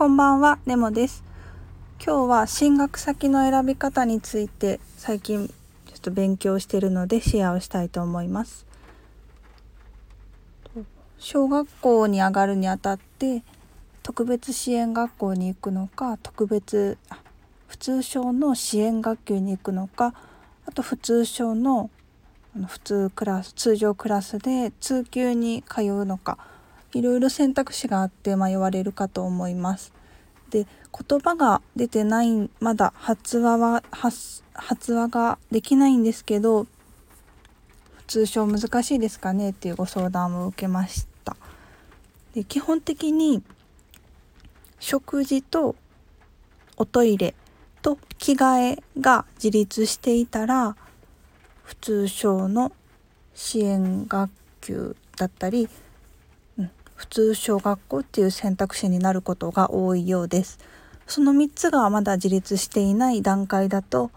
こんばんは、ネモです。今日は進学先の選び方について最近ちょっと勉強してるのでシェアをしたいと思います。小学校に上がるにあたって特別支援学校に行くのか特別普通小の支援学級に行くのかあと普通小の普通クラス通常クラスで通級に通うのかいろいろ選択肢があって迷われるかと思います。で言葉が出てないまだ発話は発発話ができないんですけど通称難しいですかねっていうご相談を受けましたで基本的に食事とおトイレと着替えが自立していたら普通小の支援学級だったり普通小学校っていう選択肢になることが多いようです。その3つがまだ自立していない段階だと,、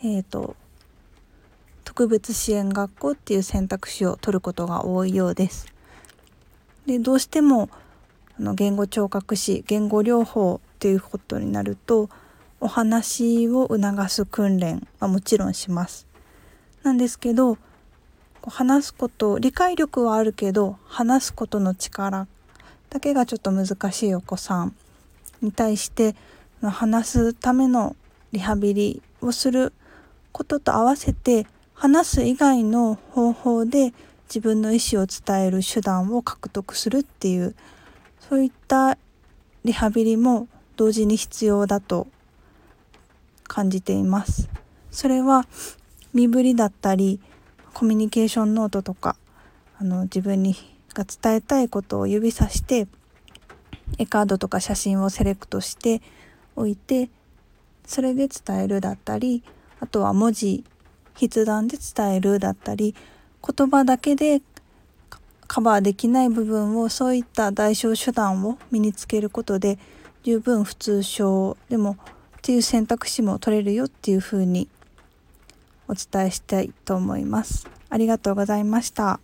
えーと、特別支援学校っていう選択肢を取ることが多いようです。でどうしてもあの言語聴覚士言語療法っていうことになるとお話を促す訓練はもちろんします。なんですけど話すこと理解力はあるけど話すことの力だけがちょっと難しいお子さんに対して話すためのリハビリをすることと合わせて話す以外の方法で自分の意思を伝える手段を獲得するっていうそういったリハビリも同時に必要だと感じています。それは身振りだったりコミュニケーションノートとかあの自分にが伝えたいことを指さして絵カードとか写真をセレクトしておいてそれで伝えるだったりあとは文字筆談で伝えるだったり言葉だけでカバーできない部分をそういった代償手段を身につけることで十分普通症でもっていう選択肢も取れるよっていうふうにお伝えしたいと思います。ありがとうございました。